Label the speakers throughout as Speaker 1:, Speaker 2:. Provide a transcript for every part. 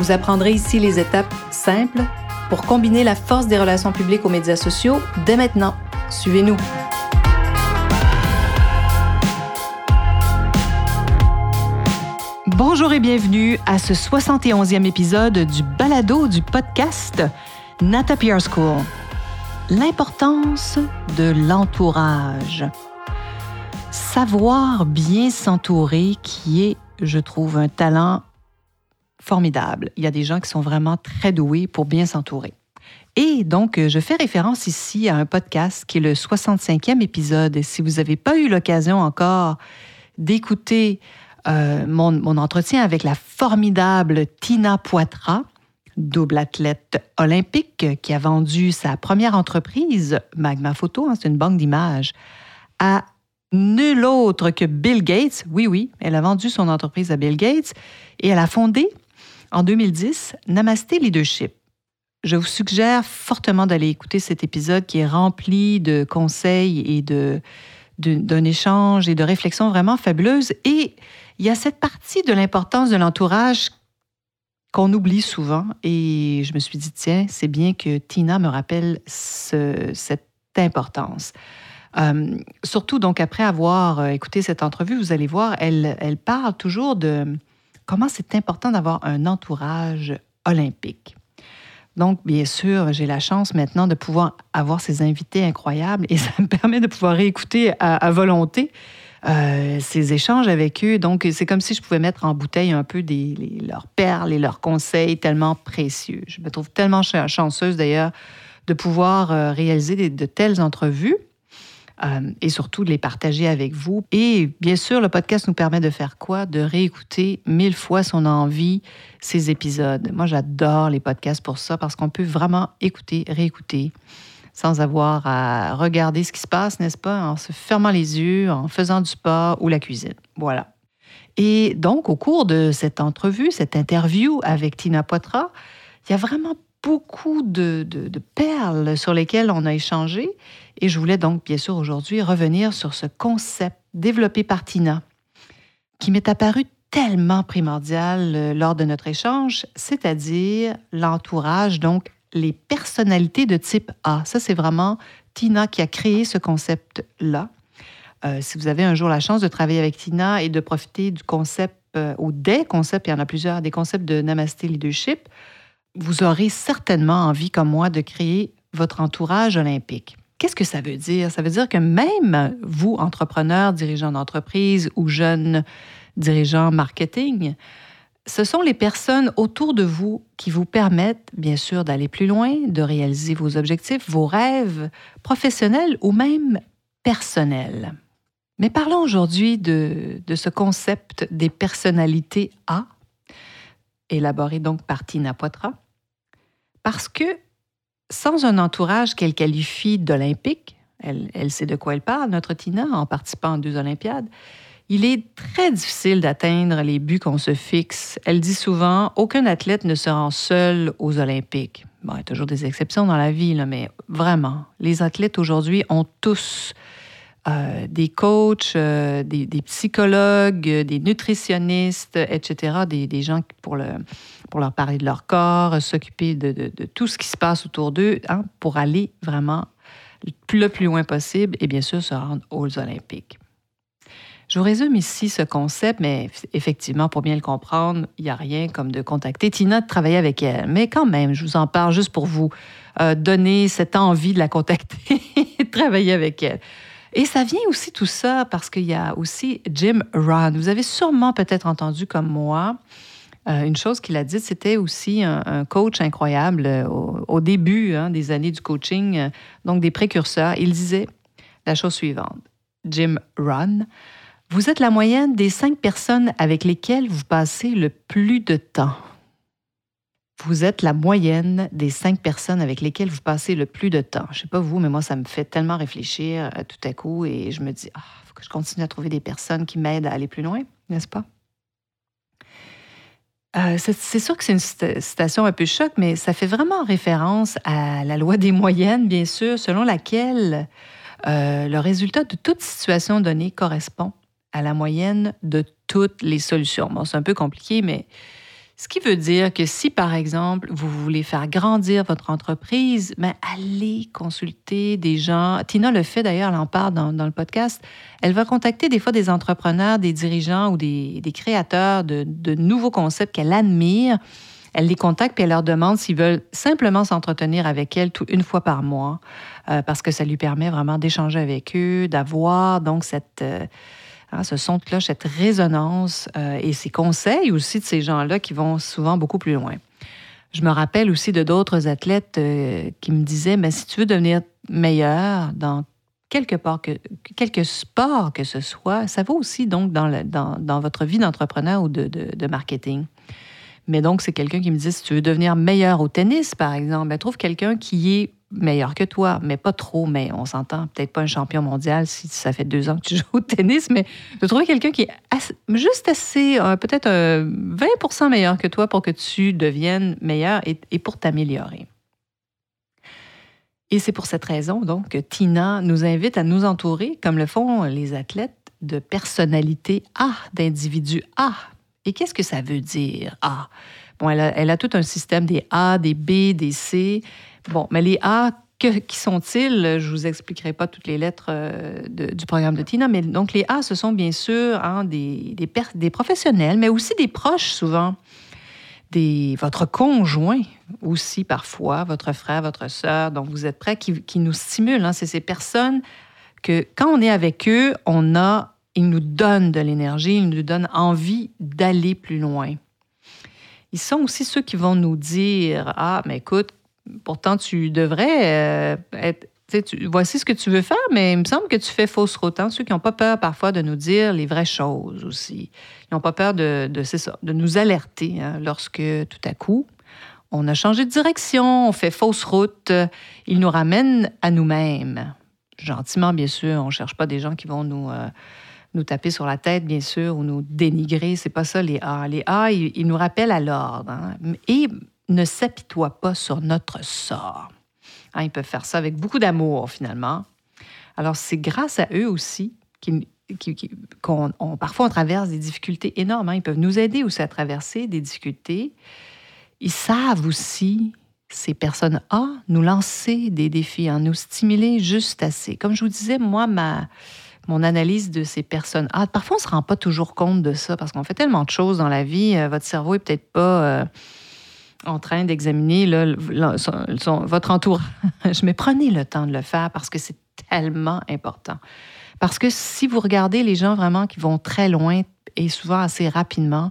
Speaker 1: Vous apprendrez ici les étapes simples pour combiner la force des relations publiques aux médias sociaux dès maintenant. Suivez-nous. Bonjour et bienvenue à ce 71e épisode du balado du podcast Nata PR School. L'importance de l'entourage. Savoir bien s'entourer qui est, je trouve, un talent formidable. Il y a des gens qui sont vraiment très doués pour bien s'entourer. Et donc, je fais référence ici à un podcast qui est le 65e épisode. Et si vous n'avez pas eu l'occasion encore d'écouter euh, mon, entretien avec la formidable Tina Poitras, double athlète olympique qui a vendu sa première entreprise, Magma Photo, hein, c'est une banque d'images, à nul autre que Bill Gates. Oui, oui, elle a vendu son entreprise à Bill Gates et elle a fondé en 2010 Namaste Leadership. Je vous suggère fortement d'aller écouter cet épisode qui est rempli de conseils et de, d'un échange et de réflexions vraiment fabuleuses. Et il y a cette partie de l'importance de l'entourage qu'on oublie souvent. Et je me suis dit, tiens, c'est bien que Tina me rappelle cette importance. Euh, surtout, donc, après avoir euh, écouté cette entrevue, vous allez voir, elle, elle parle toujours de comment c'est important d'avoir un entourage olympique? Donc, bien sûr, j'ai la chance maintenant de pouvoir avoir ces invités incroyables et ça me permet de pouvoir réécouter à volonté euh, ces échanges avec eux. Donc, c'est comme si je pouvais mettre en bouteille un peu leurs perles et leurs conseils tellement précieux. Je me trouve tellement chanceuse d'ailleurs de pouvoir euh, réaliser de, telles entrevues. Euh, et surtout de les partager avec vous. Et bien sûr, le podcast nous permet de faire quoi? De réécouter mille fois son envie, ces épisodes. Moi, j'adore les podcasts pour ça parce qu'on peut vraiment écouter, réécouter sans avoir à regarder ce qui se passe, n'est-ce pas, en se fermant les yeux, en faisant du sport ou la cuisine. Voilà. Et donc, au cours de cette entrevue, cette interview avec Tina Poitras, il y a vraiment beaucoup de, perles sur lesquelles on a échangé. Et je voulais donc, bien sûr, aujourd'hui revenir sur ce concept développé par Tina, qui m'est apparu tellement primordial euh, lors de notre échange, c'est-à-dire l'entourage, donc les personnalités de type A. Ça, c'est vraiment Tina qui a créé ce concept-là. Euh, si vous avez un jour la chance de travailler avec Tina et de profiter du concept euh, ou des concepts, il y en a plusieurs, des concepts de Namaste Leadership, vous aurez certainement envie, comme moi, de créer votre entourage olympique. Qu'est-ce que ça veut dire? Ça veut dire que même vous, entrepreneurs, dirigeants d'entreprise ou jeunes dirigeants marketing, ce sont les personnes autour de vous qui vous permettent, bien sûr, d'aller plus loin, de réaliser vos objectifs, vos rêves professionnels ou même personnels. Mais parlons aujourd'hui de, ce concept des personnalités A, élaboré donc par Tina Poitras, parce que sans un entourage qu'elle qualifie d'olympique, elle, elle sait de quoi elle parle, notre Tina, en participant à deux Olympiades, il est très difficile d'atteindre les buts qu'on se fixe. Elle dit souvent aucun athlète ne se rend seul aux Olympiques. Bon, il y a toujours des exceptions dans la vie, mais vraiment, les athlètes aujourd'hui ont tous euh, des coachs, euh, des, psychologues, des nutritionnistes, etc., des, gens pour, le, pour leur parler de leur corps, s'occuper de, tout ce qui se passe autour d'eux hein, pour aller vraiment le plus loin possible et bien sûr se rendre aux Olympiques. Je vous résume ici ce concept, mais effectivement, pour bien le comprendre, il n'y a rien comme de contacter Tina, de travailler avec elle. Mais quand même, je vous en parle juste pour vous euh, donner cette envie de la contacter de travailler avec elle. Et ça vient aussi tout ça parce qu'il y a aussi Jim Rohn. Vous avez sûrement peut-être entendu comme moi euh, une chose qu'il a dite, c'était aussi un, coach incroyable euh, au, début hein, des années du coaching, donc des précurseurs. Il disait la chose suivante. Jim Rohn, vous êtes la moyenne des cinq personnes avec lesquelles vous passez le plus de temps. Vous êtes la moyenne des cinq personnes avec lesquelles vous passez le plus de temps. Je sais pas vous, mais moi, ça me fait tellement réfléchir euh, tout à coup et je me dis, il ah, faut que je continue à trouver des personnes qui m'aident à aller plus loin, n'est-ce pas? Euh, c'est sûr que c'est une citation un peu choc, mais ça fait vraiment référence à la loi des moyennes, bien sûr, selon laquelle euh, le résultat de toute situation donnée correspond à la moyenne de toutes les solutions. Bon, c'est un peu compliqué, mais ce qui veut dire que si, par exemple, vous voulez faire grandir votre entreprise, ben, allez consulter des gens. Tina le fait d'ailleurs, elle en parle dans, le podcast. Elle va contacter des fois des entrepreneurs, des dirigeants ou des, créateurs de, nouveaux concepts qu'elle admire. Elle les contacte et elle leur demande s'ils veulent simplement s'entretenir avec elle une fois par mois, euh, parce que ça lui permet vraiment d'échanger avec eux, d'avoir donc cette... Euh, Hein, ce son de cloche, cette résonance euh, et ces conseils aussi de ces gens-là qui vont souvent beaucoup plus loin. Je me rappelle aussi de d'autres athlètes euh, qui me disaient, mais si tu veux devenir meilleur dans quelque part que, quelque sport que ce soit, ça vaut aussi donc dans, votre vie d'entrepreneur ou de, marketing. Mais donc, c'est quelqu'un qui me dit, si tu veux devenir meilleur au tennis, par exemple, ben, trouve quelqu'un qui est meilleur que toi, mais pas trop, mais on s'entend, peut-être pas un champion mondial si ça fait deux ans que tu joues au tennis, mais de trouver quelqu'un qui est juste assez, euh, peut-être 20% euh, meilleur que toi pour que tu deviennes meilleur et, et pour t'améliorer. Et c'est pour cette raison, donc, que Tina nous invite à nous entourer, comme le font les athlètes, de personnalités A, d'individus A. Et qu'est-ce que ça veut dire A? Elle a, tout un système des A, des B, des C. Bon, mais les A, qui sont-ils? Je vous expliquerai pas toutes les lettres euh, du programme de Tina, mais donc les A, ce sont bien sûr hein, des, professionnels, mais aussi des proches souvent. Votre conjoint aussi parfois, votre frère, votre sœur, donc vous êtes prêts, qui, qui nous stimulent. Hein. C'est ces personnes que quand on est avec eux, on a, ils nous donnent de l'énergie, ils nous donnent envie d'aller plus loin. Ils sont aussi ceux qui vont nous dire, ah, mais écoute, pourtant, tu devrais euh, être. voici ce que tu veux faire, mais il me semble que tu fais fausse route. Hein. Ceux qui n'ont pas peur parfois de nous dire les vraies choses aussi. Ils n'ont pas peur de, nous alerter hein, lorsque tout à coup, on a changé de direction, on fait fausse route. Ils nous ramènent à nous-mêmes. Gentiment, bien sûr. On ne cherche pas des gens qui vont nous. Euh, nous taper sur la tête, bien sûr, ou nous dénigrer. C'est pas ça, les A. Les A, ils, nous rappellent à l'ordre. Hein. Et ne s'apitoie pas sur notre sort. Hein, ils peuvent faire ça avec beaucoup d'amour, finalement. Alors, c'est grâce à eux aussi qu'on parfois on traverse des difficultés énormes. Hein. Ils peuvent nous aider aussi à traverser des difficultés. Ils savent aussi, ces personnes A, nous lancer des défis, hein, nous stimuler juste assez. Comme je vous disais, moi, ma, mon analyse de ces personnes A, parfois on ne se rend pas toujours compte de ça parce qu'on fait tellement de choses dans la vie. Euh, votre cerveau est peut-être pas... Euh, en train d'examiner votre entourage. Mais prenez le temps de le faire parce que c'est tellement important. Parce que si vous regardez les gens vraiment qui vont très loin et souvent assez rapidement,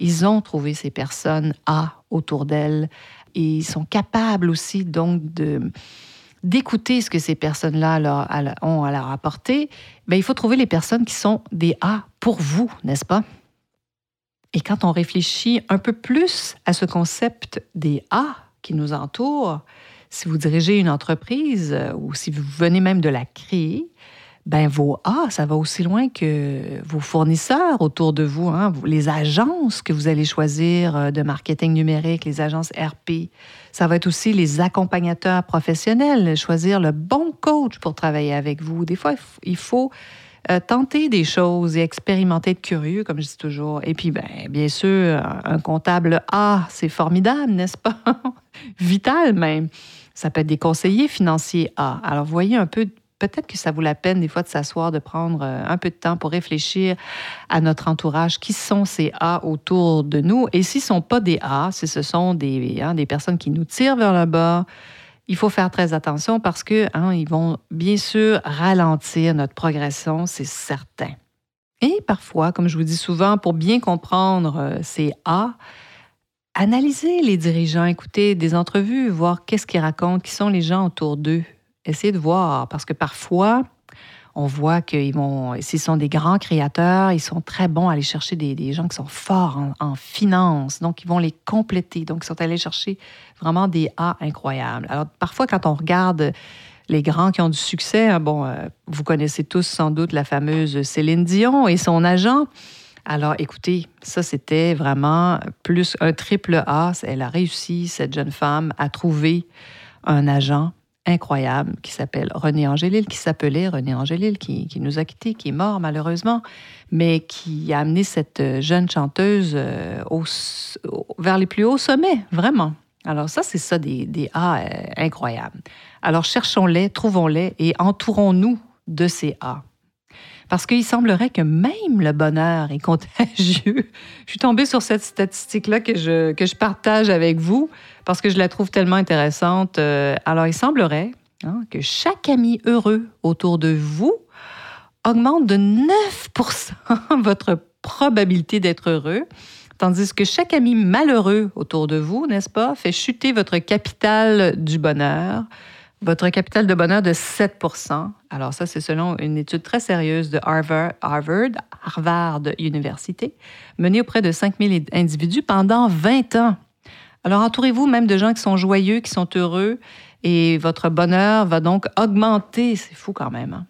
Speaker 1: ils ont trouvé ces personnes A autour d'elles et ils sont capables aussi donc de d'écouter ce que ces personnes-là ont à leur apporter. Bien, il faut trouver les personnes qui sont des A pour vous, n'est-ce pas? Et quand on réfléchit un peu plus à ce concept des A qui nous entourent, si vous dirigez une entreprise euh, ou si vous venez même de la créer, ben vos A, ça va aussi loin que vos fournisseurs autour de vous, hein, les agences que vous allez choisir euh, de marketing numérique, les agences RP. Ça va être aussi les accompagnateurs professionnels, choisir le bon coach pour travailler avec vous. Des fois, il faut euh, tenter des choses et expérimenter, être curieux, comme je dis toujours. Et puis, ben, bien sûr, un comptable A, c'est formidable, n'est-ce pas? Vital même. Ça peut être des conseillers financiers A. Alors, voyez un peu, peut-être que ça vaut la peine des fois de s'asseoir, de prendre euh, un peu de temps pour réfléchir à notre entourage. Qui sont ces A autour de nous? Et s'ils ne sont pas des A, si ce sont des, hein, des personnes qui nous tirent vers le bas, il faut faire très attention parce que hein, ils vont bien sûr ralentir notre progression, c'est certain. Et parfois, comme je vous dis souvent, pour bien comprendre euh, ces A, analysez les dirigeants, écoutez des entrevues, voir qu'est-ce qu'ils racontent, qui sont les gens autour d'eux. Essayez de voir, parce que parfois, On voit qu'ils vont, s'ils sont des grands créateurs, ils sont très bons à aller chercher des, gens qui sont forts en, finance. Donc, ils vont les compléter. Donc, ils sont allés chercher vraiment des A incroyables. Alors, parfois, quand on regarde les grands qui ont du succès, hein, bon, euh, vous connaissez tous sans doute la fameuse Céline Dion et son agent. Alors, écoutez, ça, c'était vraiment plus un triple A. Elle a réussi, cette jeune femme, à trouver un agent incroyable qui s'appelle René Angélil, qui s'appelait René Angélil, qui, nous a quittés, qui est mort malheureusement, mais qui a amené cette jeune chanteuse euh, vers les plus hauts sommets, vraiment. Alors ça, c'est ça des, des A euh, incroyables. Alors cherchons-les, trouvons-les et entourons-nous de ces A. Parce qu'il semblerait que même le bonheur est contagieux. je suis tombée sur cette statistique-là que je, que je partage avec vous parce que je la trouve tellement intéressante. Euh, alors, il semblerait hein, que chaque ami heureux autour de vous augmente de 9 votre probabilité d'être heureux, tandis que chaque ami malheureux autour de vous, n'est-ce pas, fait chuter votre capital du bonheur votre capital de bonheur de 7 Alors ça, c'est selon une étude très sérieuse de Harvard, Harvard, Harvard menée auprès de 5000 individus pendant 20 ans. Alors entourez-vous même de gens qui sont joyeux, qui sont heureux, et votre bonheur va donc augmenter. C'est fou quand même. Hein.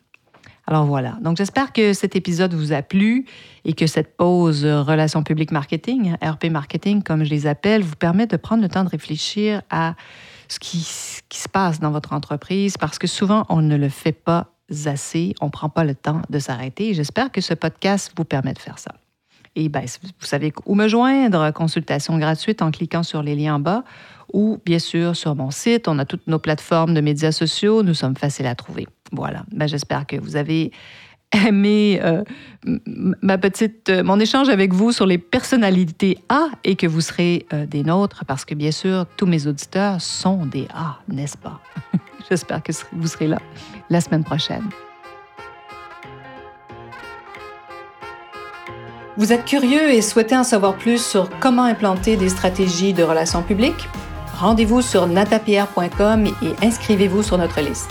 Speaker 1: Alors voilà. Donc j'espère que cet épisode vous a plu et que cette pause relations publiques marketing, RP marketing comme je les appelle, vous permet de prendre le temps de réfléchir à ce qui, se passe dans votre entreprise parce que souvent, on ne le fait pas assez, on ne prend pas le temps de s'arrêter. J'espère que ce podcast vous permet de faire ça. Et bien, vous savez où me joindre, consultation gratuite en cliquant sur les liens en bas ou bien sûr sur mon site. On a toutes nos plateformes de médias sociaux. Nous sommes faciles à trouver. Voilà. Ben, J'espère que vous avez aimé euh, ma petite, euh, mon échange avec vous sur les personnalités A et que vous serez euh, des nôtres parce que bien sûr, tous mes auditeurs sont des A, n'est-ce pas? J'espère que vous serez là la semaine prochaine. Vous êtes curieux et souhaitez en savoir plus sur comment implanter des stratégies de relations publiques? Rendez-vous sur natapierre.com et inscrivez-vous sur notre liste